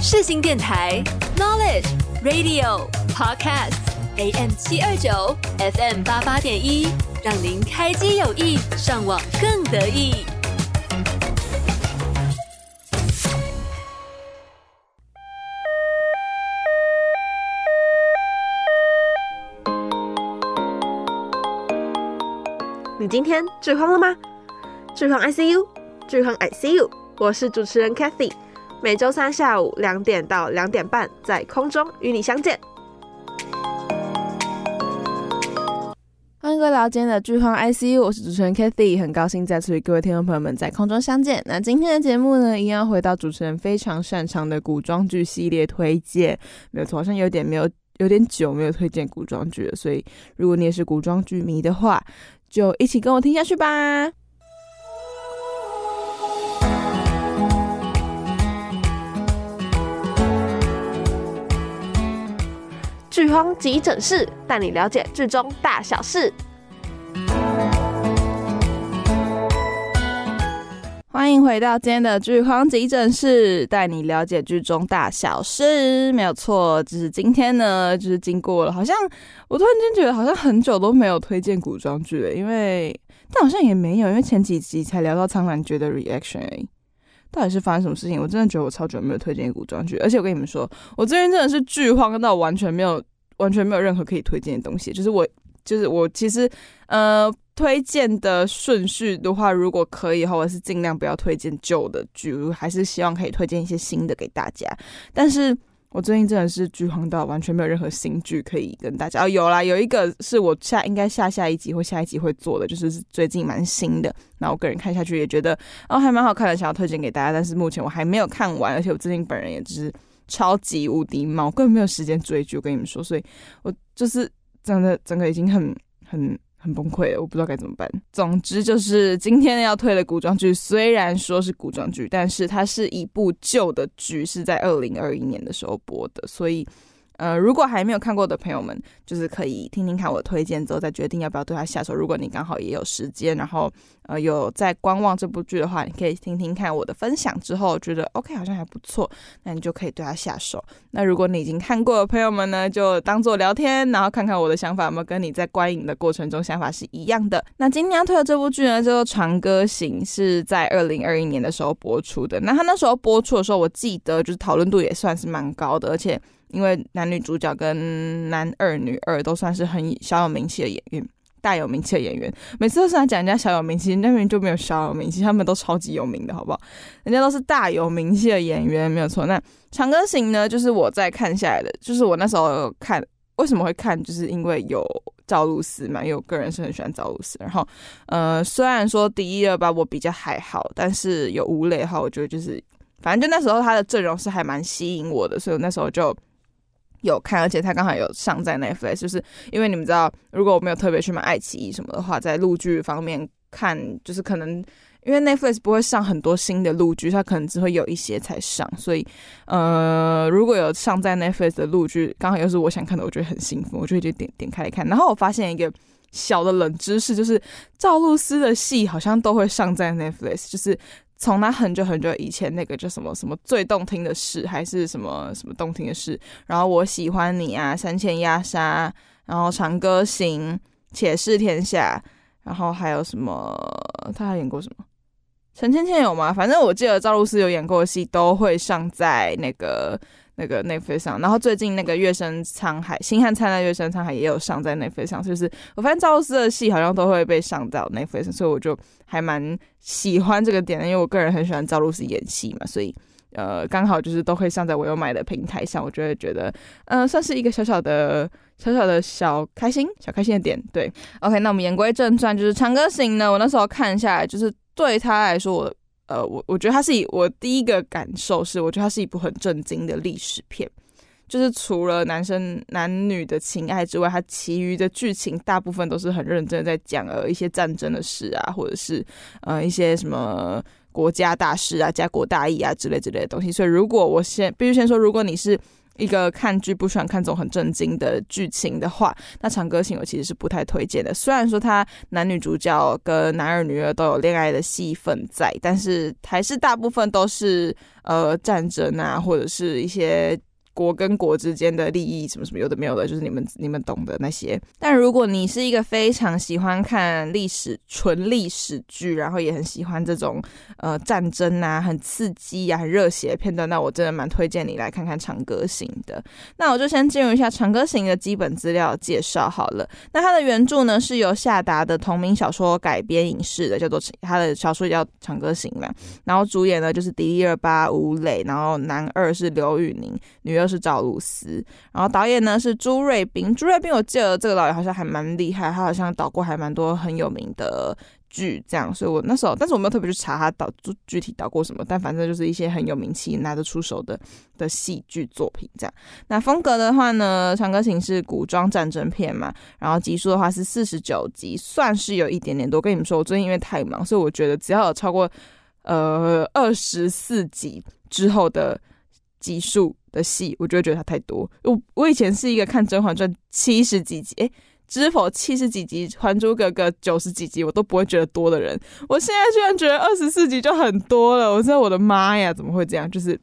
世新电台 Knowledge Radio Podcast AM 七二九 FM 八八点一，让您开机有意，上网更得意。你今天剧荒了吗？剧荒 ICU，剧荒 ICU，我是主持人 Cathy。每周三下午两点到两点半，在空中与你相见。欢迎各位来到今天的剧荒 ICU，我是主持人 Cathy，很高兴再次与各位听众朋友们在空中相见。那今天的节目呢，一样回到主持人非常擅长的古装剧系列推荐。没有错，好像有点没有有点久没有推荐古装剧了，所以如果你也是古装剧迷的话，就一起跟我听下去吧。剧荒急诊室带你了解剧中大小事。欢迎回到今天的剧荒急诊室，带你了解剧中大小事。没有错，就是今天呢，就是经过了，好像我突然间觉得好像很久都没有推荐古装剧了，因为但好像也没有，因为前几集才聊到苍兰诀的 reaction 而已。到底是发生什么事情？我真的觉得我超久没有推荐古装剧，而且我跟你们说，我最近真的是剧荒到完全没有，完全没有任何可以推荐的东西。就是我，就是我，其实呃，推荐的顺序的话，如果可以的话，我是尽量不要推荐旧的剧，还是希望可以推荐一些新的给大家。但是。我最近真的是剧荒到完全没有任何新剧可以跟大家哦，有啦，有一个是我下应该下下一集或下一集会做的，就是最近蛮新的。那我个人看下去也觉得哦还蛮好看的，想要推荐给大家。但是目前我还没有看完，而且我最近本人也就是超级无敌忙，根本没有时间追剧。我跟你们说，所以我就是真的整个已经很很。很崩溃，我不知道该怎么办。总之就是今天要推的古装剧，虽然说是古装剧，但是它是一部旧的剧，是在二零二一年的时候播的，所以。呃，如果还没有看过的朋友们，就是可以听听看我推荐之后再决定要不要对它下手。如果你刚好也有时间，然后呃有在观望这部剧的话，你可以听听看我的分享之后觉得 OK 好像还不错，那你就可以对它下手。那如果你已经看过的朋友们呢，就当做聊天，然后看看我的想法有没有跟你在观影的过程中想法是一样的。那今天要推的这部剧呢，叫做《长歌行》，是在二零二一年的时候播出的。那它那时候播出的时候，我记得就是讨论度也算是蛮高的，而且。因为男女主角跟男二、女二都算是很小有名气的演员，大有名气的演员。每次都是他讲人家小有名气，那边就没有小有名气，他们都超级有名的，好不好？人家都是大有名气的演员，没有错。那《长歌行》呢，就是我在看下来的，就是我那时候看，为什么会看？就是因为有赵露思嘛，因为我个人是很喜欢赵露思。然后，呃，虽然说第一、二吧我比较还好，但是有吴磊的话，我觉得就是反正就那时候他的阵容是还蛮吸引我的，所以我那时候就。有看，而且他刚好有上在 Netflix，就是因为你们知道，如果我没有特别去买爱奇艺什么的话，在陆剧方面看，就是可能因为 Netflix 不会上很多新的陆剧，它可能只会有一些才上，所以呃，如果有上在 Netflix 的陆剧，刚好又是我想看的，我觉得很兴奋，我就点点点开来看。然后我发现一个小的冷知识，就是赵露思的戏好像都会上在 Netflix，就是。从他很久很久以前那个叫什么什么最动听的事，还是什么什么动听的事，然后我喜欢你啊，三千鸦杀，然后长歌行，且试天下，然后还有什么？他还演过什么？陈芊芊有吗？反正我记得赵露思有演过的戏都会上在那个。那个内飞上，然后最近那个《月升沧海》《星汉灿烂月升沧海》也有上在 Netflix 上，就是我发现赵露思的戏好像都会被上到 Netflix，所以我就还蛮喜欢这个点的，因为我个人很喜欢赵露思演戏嘛，所以呃刚好就是都会上在我有买的平台上，我就会觉得嗯、算是一个小小的小小的小开心小开心的点。对，OK，那我们言归正传，就是《长歌行》呢，我那时候看下来，就是对他来说我。呃，我我觉得它是以我第一个感受是，我觉得它是一部很震惊的历史片，就是除了男生男女的情爱之外，它其余的剧情大部分都是很认真的在讲呃一些战争的事啊，或者是呃一些什么国家大事啊、家国大义啊之类之类的东西。所以，如果我先必须先说，如果你是一个看剧不喜欢看这种很震惊的剧情的话，那《长歌行》我其实是不太推荐的。虽然说它男女主角跟男二女二都有恋爱的戏份在，但是还是大部分都是呃战争啊，或者是一些。国跟国之间的利益什么什么有的没有的，就是你们你们懂的那些。但如果你是一个非常喜欢看历史纯历史剧，然后也很喜欢这种呃战争啊、很刺激啊、很热血的片段，那我真的蛮推荐你来看看《长歌行》的。那我就先进入一下《长歌行》的基本资料介绍好了。那它的原著呢是由夏达的同名小说改编影视的，叫做他的小说叫《长歌行》嘛。然后主演呢就是迪丽热巴、吴磊，然后男二是刘宇宁，女二。是赵露思，然后导演呢是朱瑞斌。朱瑞斌，我记得这个导演好像还蛮厉害，他好像导过还蛮多很有名的剧，这样。所以我那时候，但是我没有特别去查他导具体导过什么，但反正就是一些很有名气、拿得出手的的戏剧作品这样。那风格的话呢，《长歌行》是古装战争片嘛，然后集数的话是四十九集，算是有一点点多。跟你们说，我最近因为太忙，所以我觉得只要有超过呃二十四集之后的集数。的戏，我就会觉得它太多。我我以前是一个看《甄嬛传》七十几集，诶、知否七十几集，《还珠格格》九十几集，我都不会觉得多的人。我现在居然觉得二十四集就很多了，我说我的妈呀，怎么会这样？就是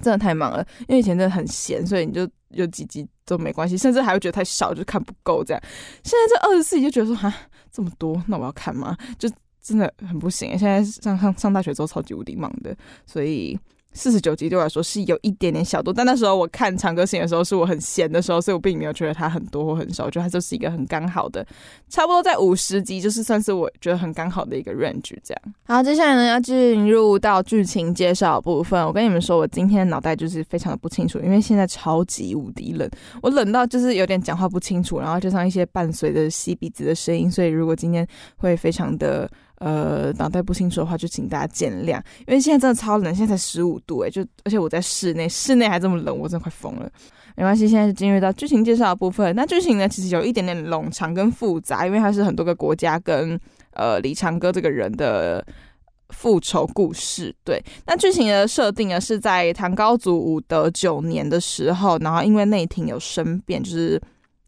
真的太忙了，因为以前真的很闲，所以你就有几集都没关系，甚至还会觉得太少，就看不够这样。现在这二十四集就觉得说哈这么多，那我要看吗？就真的很不行。现在上上上大学之后超级无敌忙的，所以。四十九集对我来说是有一点点小多，但那时候我看《长歌行》的时候是我很闲的时候，所以我并没有觉得它很多或很少，我觉得它就是一个很刚好的，差不多在五十集，就是算是我觉得很刚好的一个 range 这样。好，接下来呢要进入到剧情介绍部分。我跟你们说，我今天脑袋就是非常的不清楚，因为现在超级无敌冷，我冷到就是有点讲话不清楚，然后加上一些伴随着吸鼻子的声音，所以如果今天会非常的。呃，脑袋不清楚的话，就请大家见谅，因为现在真的超冷，现在才十五度诶，就而且我在室内，室内还这么冷，我真的快疯了。没关系，现在就进入到剧情介绍的部分。那剧情呢，其实有一点点冗长跟复杂，因为它是很多个国家跟呃李长歌这个人的复仇故事。对，那剧情的设定呢，是在唐高祖武德九年的时候，然后因为内廷有生变，就是。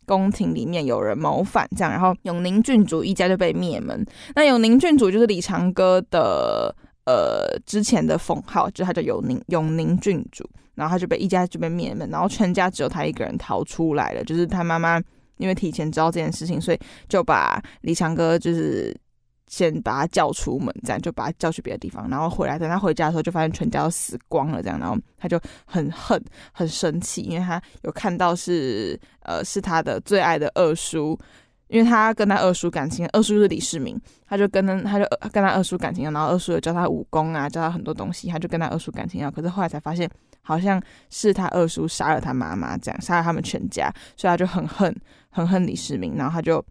宫廷里面有人谋反，这样，然后永宁郡主一家就被灭门。那永宁郡主就是李长歌的呃之前的封号，就他叫永宁永宁郡主，然后他就被一家就被灭门，然后全家只有他一个人逃出来了。就是他妈妈因为提前知道这件事情，所以就把李长歌就是。先把他叫出门，这样就把他叫去别的地方，然后回来。等他回家的时候，就发现全家都死光了，这样，然后他就很恨、很生气，因为他有看到是呃是他的最爱的二叔，因为他跟他二叔感情，二叔是李世民，他就跟他他就跟他二叔感情，然后二叔有教他武功啊，教他很多东西，他就跟他二叔感情啊。可是后来才发现，好像是他二叔杀了他妈妈，这样杀了他们全家，所以他就很恨、很恨李世民，然后他就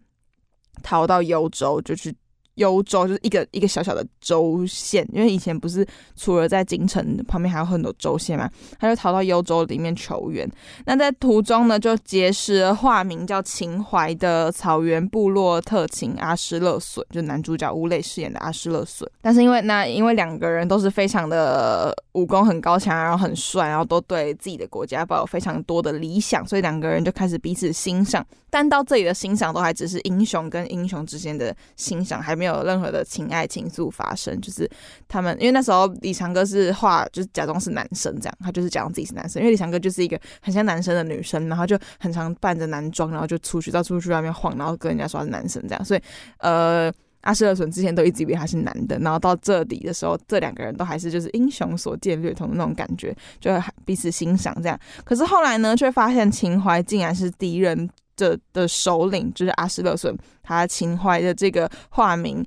逃到幽州，就去。幽州就是一个一个小小的州县，因为以前不是除了在京城旁边还有很多州县嘛，他就逃到幽州里面求援。那在途中呢，就结识了化名叫秦淮的草原部落特勤阿诗勒损，就男主角吴磊饰演的阿诗勒损。但是因为那因为两个人都是非常的武功很高强，然后很帅，然后都对自己的国家抱有非常多的理想，所以两个人就开始彼此欣赏。但到这里的欣赏都还只是英雄跟英雄之间的欣赏，还没没有任何的情爱情愫发生。就是他们，因为那时候李长哥是画，就是假装是男生这样，他就是假装自己是男生。因为李长哥就是一个很像男生的女生，然后就很常扮着男装，然后就出去到处去外面晃，然后跟人家说他是男生这样。所以，呃，阿诗勒损之前都一直以为他是男的，然后到这里的时候，这两个人都还是就是英雄所见略同的那种感觉，就彼此欣赏这样。可是后来呢，却发现秦淮竟然是敌人。的的首领就是阿斯勒孙，他秦淮的这个化名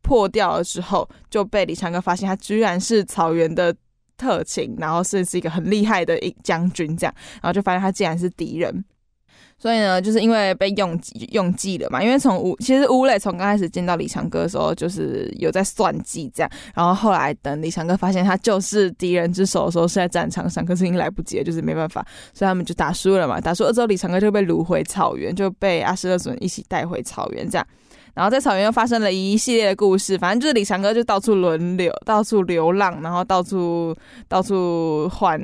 破掉了之后，就被李长歌发现，他居然是草原的特勤，然后是是一个很厉害的一将军，这样，然后就发现他竟然是敌人。所以呢，就是因为被用计用计了嘛。因为从吴其实吴磊从刚开始见到李长歌的时候，就是有在算计这样。然后后来等李长歌发现他就是敌人之手的时候，是在战场上，可是已经来不及了，就是没办法，所以他们就打输了嘛。打输了之后，李长歌就被掳回草原，就被阿诗勒损一起带回草原这样。然后在草原又发生了一系列的故事，反正就是李长歌就到处轮流，到处流浪，然后到处到处换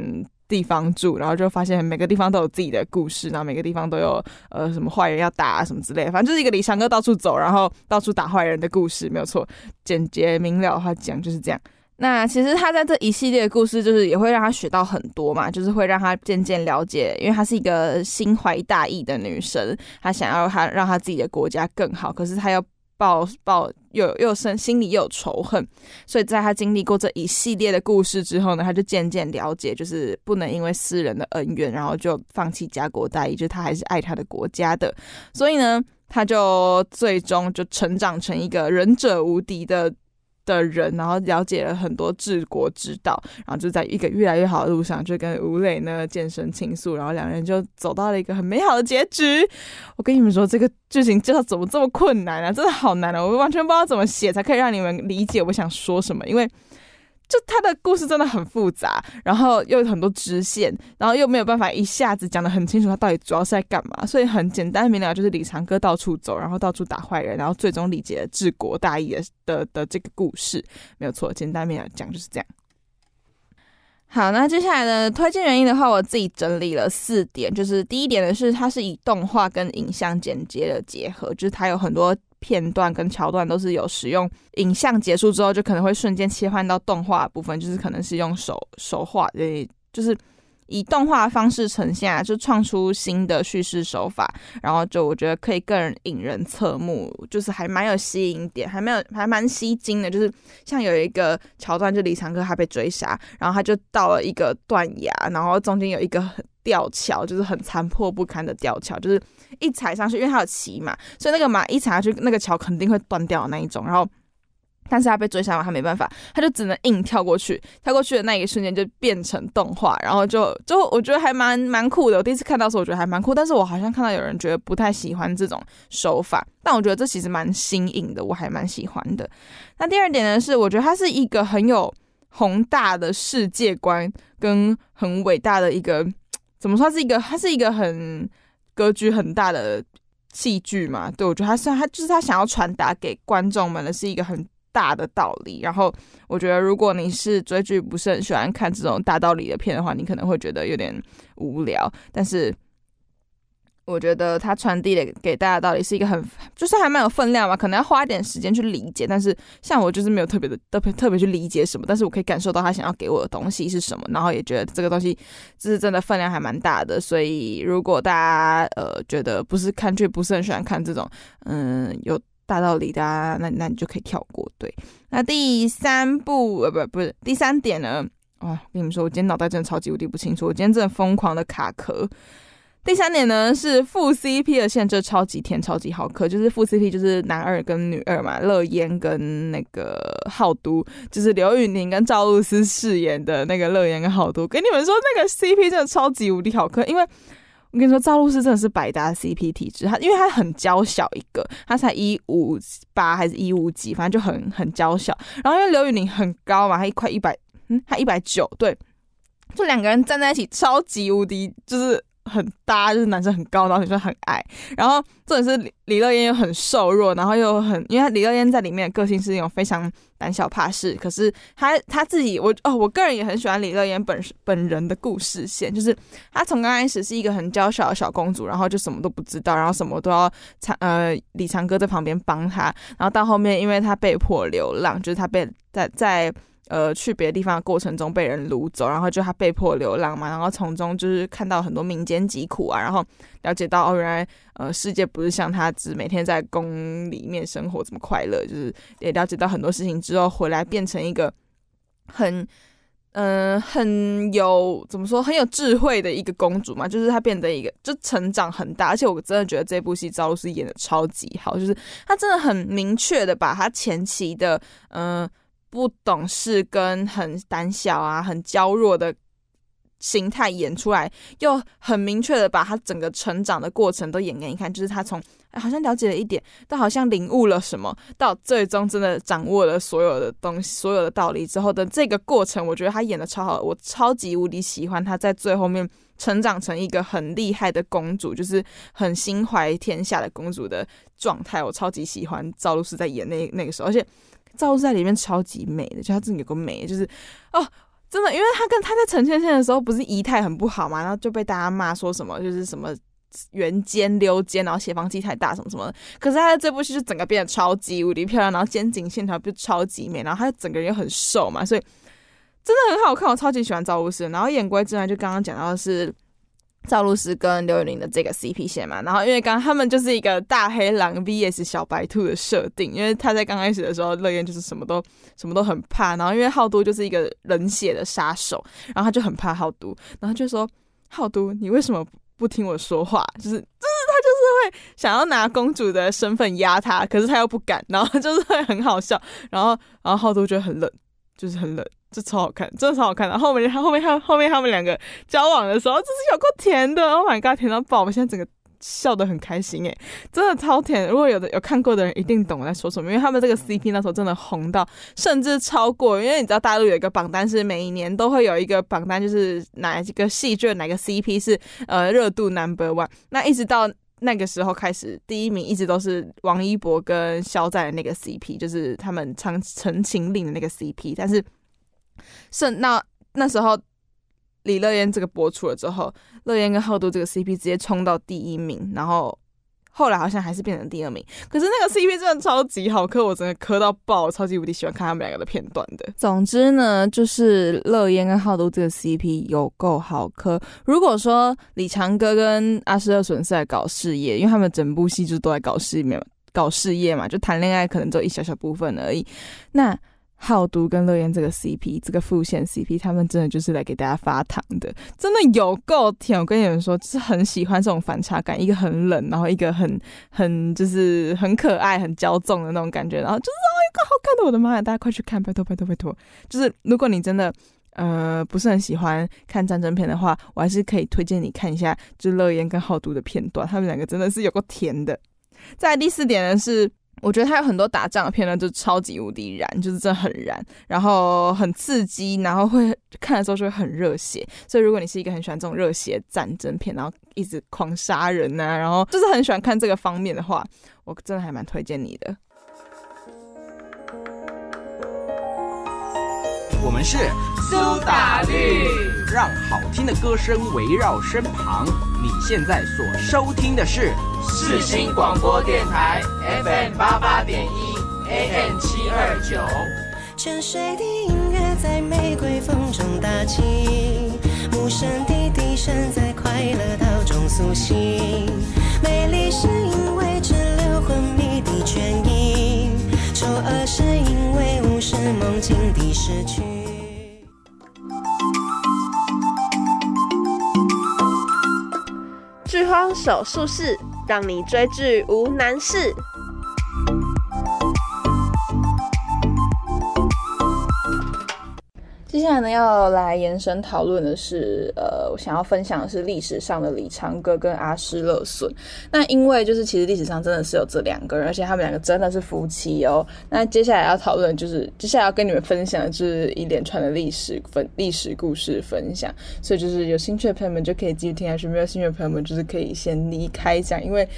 地方住，然后就发现每个地方都有自己的故事，然后每个地方都有呃什么坏人要打啊什么之类，反正就是一个李翔哥到处走，然后到处打坏人的故事，没有错，简洁明了的话讲就是这样。那其实他在这一系列的故事，就是也会让他学到很多嘛，就是会让他渐渐了解，因为她是一个心怀大义的女生，她想要她让她自己的国家更好，可是她又抱抱又又生心里又有仇恨，所以在他经历过这一系列的故事之后呢，他就渐渐了解，就是不能因为私人的恩怨，然后就放弃家国大义，就他还是爱他的国家的，所以呢，他就最终就成长成一个忍者无敌的。的人，然后了解了很多治国之道，然后就在一个越来越好的路上，就跟吴磊呢健身倾诉，然后两人就走到了一个很美好的结局。我跟你们说，这个剧情介绍怎么这么困难啊？真的好难啊！我完全不知道怎么写才可以让你们理解我想说什么，因为。就他的故事真的很复杂，然后又有很多支线，然后又没有办法一下子讲得很清楚，他到底主要是在干嘛，所以很简单明了，就是李长歌到处走，然后到处打坏人，然后最终理解了治国大义的的的这个故事，没有错，简单明了讲就是这样。好，那接下来的推荐原因的话，我自己整理了四点，就是第一点呢是它是以动画跟影像剪接的结合，就是它有很多。片段跟桥段都是有使用影像，结束之后就可能会瞬间切换到动画部分，就是可能是用手手画，对，就是以动画方式呈现啊，就创出新的叙事手法，然后就我觉得可以更引人侧目，就是还蛮有吸引点，还没有还蛮吸睛的，就是像有一个桥段，就李长歌他被追杀，然后他就到了一个断崖，然后中间有一个吊桥，就是很残破不堪的吊桥，就是。一踩上去，因为他有骑马，所以那个马一踩下去，那个桥肯定会断掉那一种。然后，但是他被追杀嘛，他没办法，他就只能硬跳过去。跳过去的那一瞬间就变成动画，然后就就我觉得还蛮蛮酷的。我第一次看到的时候，我觉得还蛮酷。但是我好像看到有人觉得不太喜欢这种手法，但我觉得这其实蛮新颖的，我还蛮喜欢的。那第二点呢，是我觉得它是一个很有宏大的世界观，跟很伟大的一个怎么说？是一个，它是一个很。格局很大的戏剧嘛，对，我觉得他是他就是他想要传达给观众们的是一个很大的道理。然后我觉得，如果你是追剧不是很喜欢看这种大道理的片的话，你可能会觉得有点无聊。但是。我觉得他传递的给大家道理是一个很，就是还蛮有分量嘛，可能要花一点时间去理解。但是像我就是没有特别的特别特别去理解什么，但是我可以感受到他想要给我的东西是什么，然后也觉得这个东西就是真的分量还蛮大的。所以如果大家呃觉得不是看剧不是很喜欢看这种嗯有大道理的，啊那那你就可以跳过。对，那第三部呃不不是第三点呢？哇，跟你们说，我今天脑袋真的超级无敌不清楚，我今天真的疯狂的卡壳。第三点呢是副 CP 的线，这超级甜，超级好磕。就是副 CP 就是男二跟女二嘛，乐嫣跟那个浩都，就是刘宇宁跟赵露思饰演的那个乐嫣跟浩都。跟你们说，那个 CP 真的超级无敌好磕，因为我跟你说，赵露思真的是百搭 CP 体质。她因为她很娇小一个，她才一五八还是一五几，反正就很很娇小。然后因为刘宇宁很高嘛，她一块一百，嗯，她一百九，对，就两个人站在一起，超级无敌，就是。很搭，就是男生很高，然后女生很矮，然后重点是李乐嫣又很瘦弱，然后又很，因为李乐嫣在里面的个性是那种非常胆小怕事，可是她她自己，我哦，我个人也很喜欢李乐嫣本本人的故事线，就是她从刚开始是一个很娇小的小公主，然后就什么都不知道，然后什么都要长呃李长歌在旁边帮她，然后到后面因为她被迫流浪，就是她被在在。呃，去别的地方的过程中被人掳走，然后就他被迫流浪嘛，然后从中就是看到很多民间疾苦啊，然后了解到哦，原来呃世界不是像他只每天在宫里面生活这么快乐，就是也了解到很多事情之后回来变成一个很嗯、很有怎么说很有智慧的一个公主嘛，就是她变得一个就成长很大，而且我真的觉得这部戏赵露思演的超级好，就是她真的很明确的把她前期的嗯。不懂事跟很胆小啊，很娇弱的形态演出来，又很明确的把他整个成长的过程都演给你看。就是他从好像了解了一点，到好像领悟了什么，到最终真的掌握了所有的东西、所有的道理之后的这个过程，我觉得他演的超好，我超级无敌喜欢他在最后面成长成一个很厉害的公主，就是很心怀天下的公主的状态。我超级喜欢赵露思在演那那个时候，而且。赵露思在里面超级美的，就她自己有个美，就是哦，真的，因为她跟她在陈芊芊的时候不是仪态很不好嘛，然后就被大家骂说什么就是什么圆肩溜肩，然后斜方肌太大什么什么。可是她在这部戏就整个变得超级无敌漂亮，然后肩颈线条就超级美，然后她整个人又很瘦嘛，所以真的很好看。我超级喜欢赵露思，然后演归正传，就刚刚讲到的是。赵露思跟刘宇宁的这个 CP 线嘛，然后因为刚他们就是一个大黑狼 VS 小白兔的设定，因为他在刚开始的时候，乐妍就是什么都什么都很怕，然后因为浩都就是一个冷血的杀手，然后他就很怕浩都，然后就说浩都，你为什么不听我说话？就是就是他就是会想要拿公主的身份压他，可是他又不敢，然后就是会很好笑，然后然后浩都觉得很冷，就是很冷。这超好看，真的超好看的。后面他后面他后面他们两个交往的时候，就是有够甜的。Oh my god，甜到爆！我现在整个笑得很开心哎，真的超甜。如果有的有看过的人，一定懂我在说什么。因为他们这个 CP 那时候真的红到，甚至超过。因为你知道大陆有一个榜单，是每一年都会有一个榜单，就是哪一个戏剧哪个 CP 是呃热度 number one。那一直到那个时候开始，第一名一直都是王一博跟肖战的那个 CP，就是他们唱《陈情令》的那个 CP，但是。是那那时候，李乐嫣这个播出了之后，乐嫣跟浩都这个 CP 直接冲到第一名，然后后来好像还是变成第二名。可是那个 CP 真的超级好磕，我真的磕到爆，超级无敌喜欢看他们两个的片段的。总之呢，就是乐嫣跟浩都这个 CP 有够好磕。如果说李长哥跟阿诗尔损是在搞事业，因为他们整部戏就都在搞事业嘛，搞事业嘛，就谈恋爱可能只有一小小部分而已。那浩都跟乐言这个 CP，这个副线 CP，他们真的就是来给大家发糖的，真的有够甜。我跟你们说，就是很喜欢这种反差感，一个很冷，然后一个很很就是很可爱、很骄纵的那种感觉，然后就是哦，一个好看的，我的妈呀！大家快去看，拜托拜托拜托！就是如果你真的呃不是很喜欢看战争片的话，我还是可以推荐你看一下，就是乐言跟浩都的片段，他们两个真的是有够甜的。在第四点呢是。我觉得他有很多打仗的片呢，就超级无敌燃，就是真的很燃，然后很刺激，然后会看的时候就会很热血。所以如果你是一个很喜欢这种热血战争片，然后一直狂杀人呐、啊，然后就是很喜欢看这个方面的话，我真的还蛮推荐你的。我们是苏打绿，让好听的歌声围绕身旁。你现在所收听的是。世新广播电台 FM 八八点一 AM 七二九。沉睡的音乐在玫瑰风中打起，无声的笛声在快乐岛中苏醒。美丽是因为梦境的失去。剧荒手术室。让你追剧无难事。接下来呢，要来延伸讨论的是，呃，我想要分享的是历史上的李长歌跟阿诗勒隼。那因为就是其实历史上真的是有这两个人，而且他们两个真的是夫妻哦。那接下来要讨论就是，接下来要跟你们分享的是一连串的历史分历史故事分享。所以就是有兴趣的朋友们就可以继续听下去，没有兴趣的朋友们就是可以先离开这样，因为。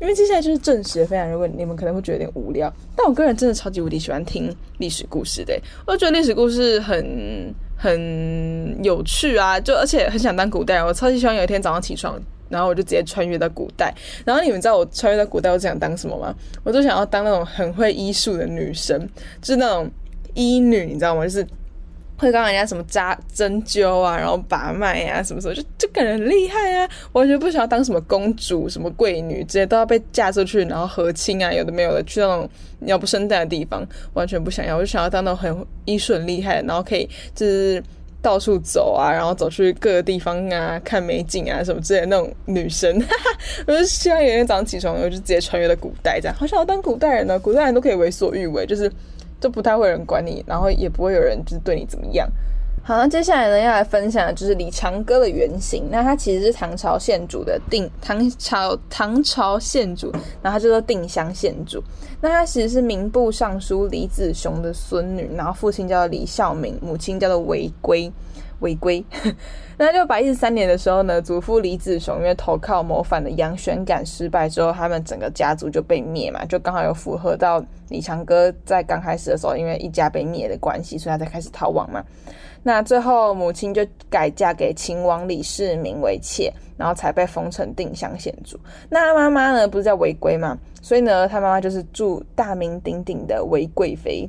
因为接下来就是正史的分享，如果你们可能会觉得有点无聊，但我个人真的超级无敌喜欢听历史故事的，我觉得历史故事很很有趣啊，就而且很想当古代，我超级希望有一天早上起床，然后我就直接穿越到古代。然后你们知道我穿越到古代我想当什么吗？我就想要当那种很会医术的女神，就是那种医女，你知道吗？就是。会帮人家什么扎针灸啊，然后把脉啊，什么什么，就就感觉很厉害啊！完全不想要当什么公主、什么贵女，直接都要被嫁出去，然后和亲啊，有的没有的，去那种鸟不生蛋的地方，完全不想要。我就想要当那种很医术很厉害，然后可以就是到处走啊，然后走去各个地方啊，看美景啊什么之类的那种女生。哈哈，我就希望有一天早上起床，我就直接穿越到古代，这样好想要当古代人呢。古代人都可以为所欲为，就是。就不太会有人管你，然后也不会有人就是对你怎么样。好，那接下来呢，要来分享的就是李长歌的原型。那他其实是唐朝献主的定唐朝唐朝献主，然后他就叫定襄献主。那他其实是民部尚书李子雄的孙女，然后父亲叫做李孝明，母亲叫做韦归。违规，那六百一十三年的时候呢，祖父李子雄因为投靠谋反的杨玄感失败之后，他们整个家族就被灭嘛，就刚好有符合到李长歌在刚开始的时候，因为一家被灭的关系，所以他才开始逃亡嘛。那最后母亲就改嫁给秦王李世民为妾，然后才被封成定襄县主。那妈妈呢，不是叫韦归吗？所以呢，他妈妈就是住大名鼎鼎的韦贵妃。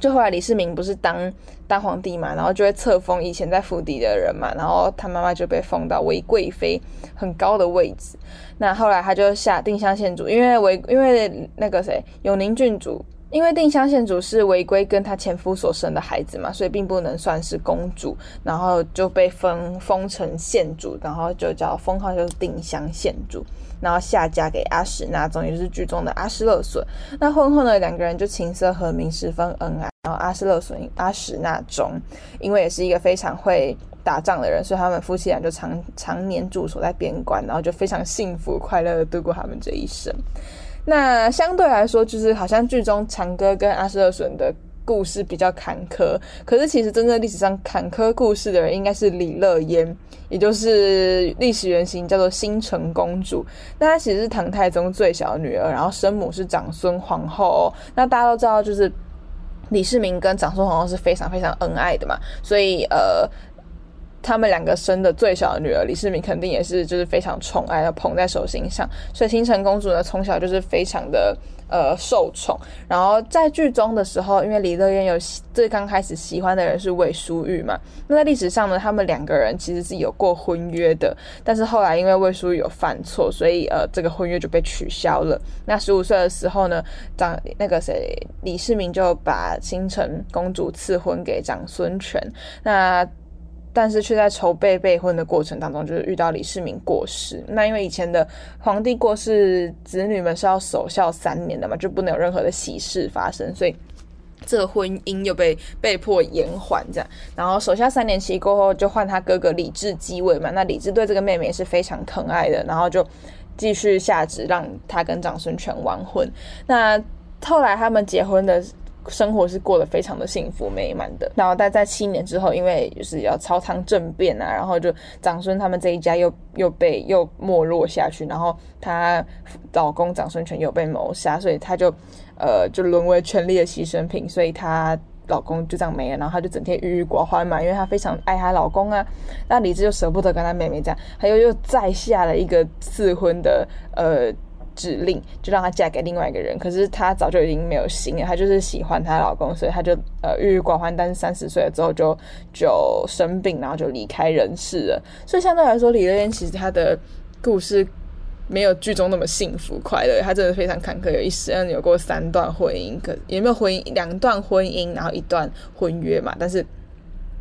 就后来李世民不是当当皇帝嘛，然后就会册封以前在府邸的人嘛，然后他妈妈就被封到韦贵妃很高的位置。那后来他就下定襄县主，因为韦因为那个谁永宁郡主，因为定香县主是违规跟她前夫所生的孩子嘛，所以并不能算是公主，然后就被封封成县主，然后就叫封号就是定香县主。然后下嫁给阿史那宗，也就是剧中的阿史勒损。那婚后呢，两个人就琴瑟和鸣，十分恩爱。然后阿史勒损、阿史那宗，因为也是一个非常会打仗的人，所以他们夫妻俩就常常年驻守在边关，然后就非常幸福快乐的度过他们这一生。那相对来说，就是好像剧中长歌跟阿史勒损的。故事比较坎坷，可是其实真正历史上坎坷故事的人应该是李乐嫣，也就是历史原型叫做新城公主。那她其实是唐太宗最小的女儿，然后生母是长孙皇后。那大家都知道，就是李世民跟长孙皇后是非常非常恩爱的嘛，所以呃。他们两个生的最小的女儿李世民肯定也是就是非常宠爱的捧在手心上，所以新成公主呢从小就是非常的呃受宠。然后在剧中的时候，因为李乐嫣有最刚开始喜欢的人是魏书玉嘛，那在历史上呢，他们两个人其实是有过婚约的，但是后来因为魏书玉有犯错，所以呃这个婚约就被取消了。那十五岁的时候呢，长那个谁李世民就把新成公主赐婚给长孙权。那但是却在筹备备婚的过程当中，就是遇到李世民过世。那因为以前的皇帝过世，子女们是要守孝三年的嘛，就不能有任何的喜事发生，所以这个婚姻又被被迫延缓。这样，然后守孝三年期过后，就换他哥哥李治继位嘛。那李治对这个妹妹是非常疼爱的，然后就继续下旨让他跟长孙权完婚。那后来他们结婚的。生活是过得非常的幸福美满的，然后但在七年之后，因为就是要朝堂政变啊，然后就长孙他们这一家又又被又没落下去，然后她老公长孙权又被谋杀，所以她就呃就沦为权力的牺牲品，所以她老公就这样没了，然后她就整天郁郁寡欢嘛，因为她非常爱她老公啊，那李治就舍不得跟她妹妹这样，她又又再下了一个赐婚的呃。指令就让她嫁给另外一个人，可是她早就已经没有心了，她就是喜欢她老公，所以她就呃郁郁寡欢。但是三十岁了之后就就生病，然后就离开人世了。所以相对来说，李乐嫣其实她的故事没有剧中那么幸福快乐，她真的非常坎坷，有一生有过三段婚姻，可也没有婚姻两段婚姻，然后一段婚约嘛，但是。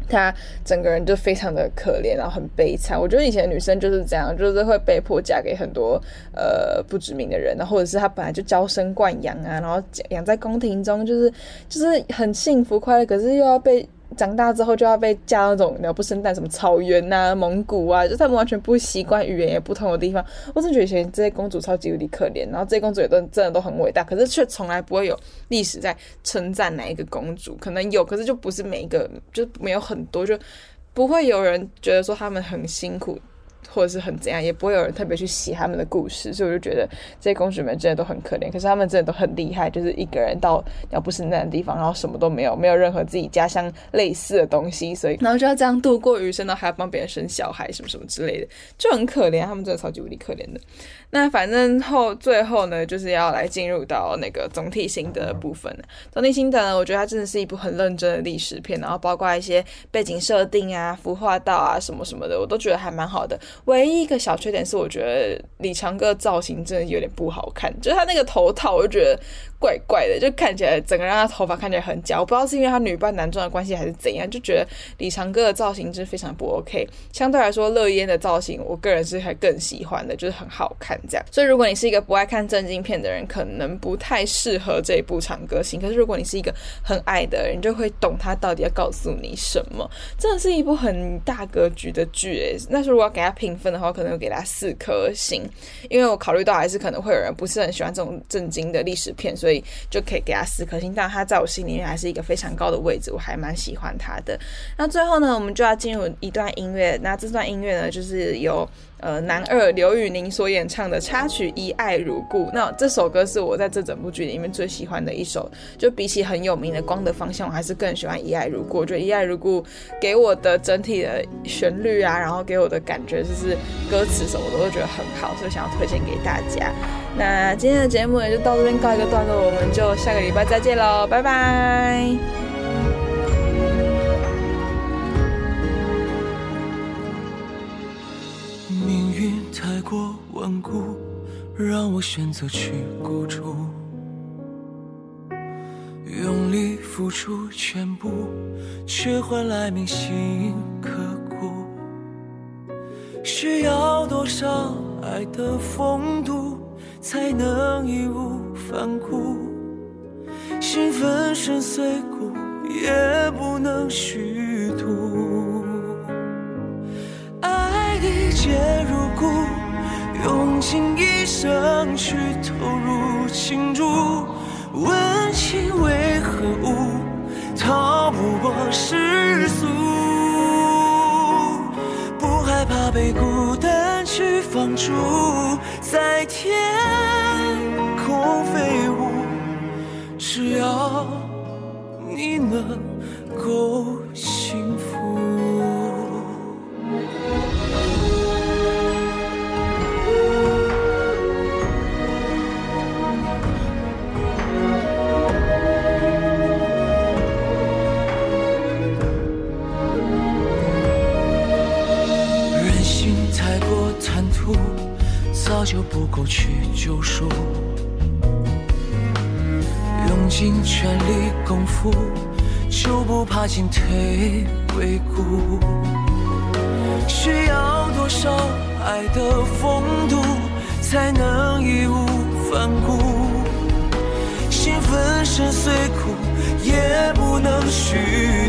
她整个人就非常的可怜，然后很悲惨。我觉得以前女生就是这样，就是会被迫嫁给很多呃不知名的人，然后或者是她本来就娇生惯养啊，然后养在宫廷中，就是就是很幸福快乐，可是又要被。长大之后就要被嫁那种鸟不生蛋，什么草原、啊、蒙古啊，就他们完全不习惯语言也不同的地方。我真觉得以前这些公主超级无敌可怜，然后这些公主也都真的都很伟大，可是却从来不会有历史在称赞哪一个公主，可能有，可是就不是每一个，就没有很多，就不会有人觉得说他们很辛苦。或者是很怎样，也不会有人特别去写他们的故事，所以我就觉得这些公主们真的都很可怜。可是他们真的都很厉害，就是一个人到鸟不生蛋的地方，然后什么都没有，没有任何自己家乡类似的东西，所以然后就要这样度过余生，然后还要帮别人生小孩，什么什么之类的，就很可怜。他们真的超级无敌可怜的。那反正后最后呢，就是要来进入到那个总体心得的部分。总体心得呢，我觉得它真的是一部很认真的历史片，然后包括一些背景设定啊、服化道啊什么什么的，我都觉得还蛮好的。唯一一个小缺点是，我觉得李长哥造型真的有点不好看，就是他那个头套，我就觉得。怪怪的，就看起来整个人他头发看起来很假，我不知道是因为他女扮男装的关系还是怎样，就觉得李长歌的造型真非常不 OK。相对来说，乐嫣的造型，我个人是还更喜欢的，就是很好看这样。所以如果你是一个不爱看正经片的人，可能不太适合这一部长歌行。可是如果你是一个很爱的人，就会懂他到底要告诉你什么。真的是一部很大格局的剧诶。那如果要给他评分的话，可能会给他四颗星，因为我考虑到还是可能会有人不是很喜欢这种正经的历史片，所以就可以给他四颗星。但他在我心里面还是一个非常高的位置，我还蛮喜欢他的。那最后呢，我们就要进入一段音乐。那这段音乐呢，就是由。呃，男二刘宇宁所演唱的插曲《一爱如故》，那这首歌是我在这整部剧里面最喜欢的一首。就比起很有名的《光的方向》，我还是更喜欢《一爱如故》。我觉得《一爱如故》给我的整体的旋律啊，然后给我的感觉就是歌词什么的，我都觉得很好，所以想要推荐给大家。那今天的节目也就到这边告一个段落，我们就下个礼拜再见喽，拜拜。顽固，让我选择去孤注，用力付出全部，却换来铭心刻骨。需要多少爱的风度，才能义无反顾？心粉身碎骨，也不能虚倾一生去投入倾注，问情为何物？逃不过世俗。不害怕被孤单去放逐，在天空飞舞。只要你能够功夫，就不怕进退维谷。需要多少爱的风度，才能义无反顾？心粉身碎骨，也不能虚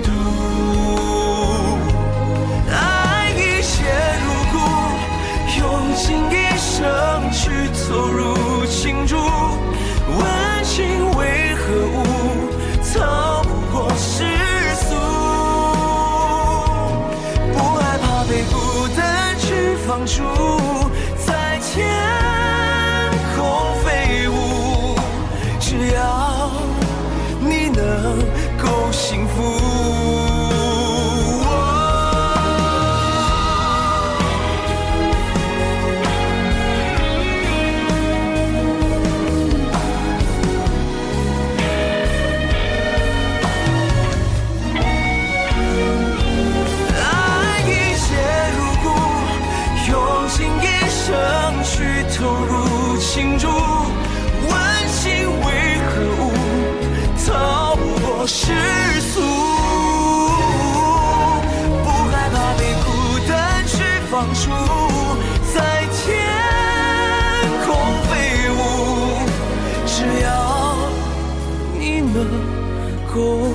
倾注，问心为何物？逃不过世俗。不害怕被孤单去放逐，在天空飞舞。只要你能够。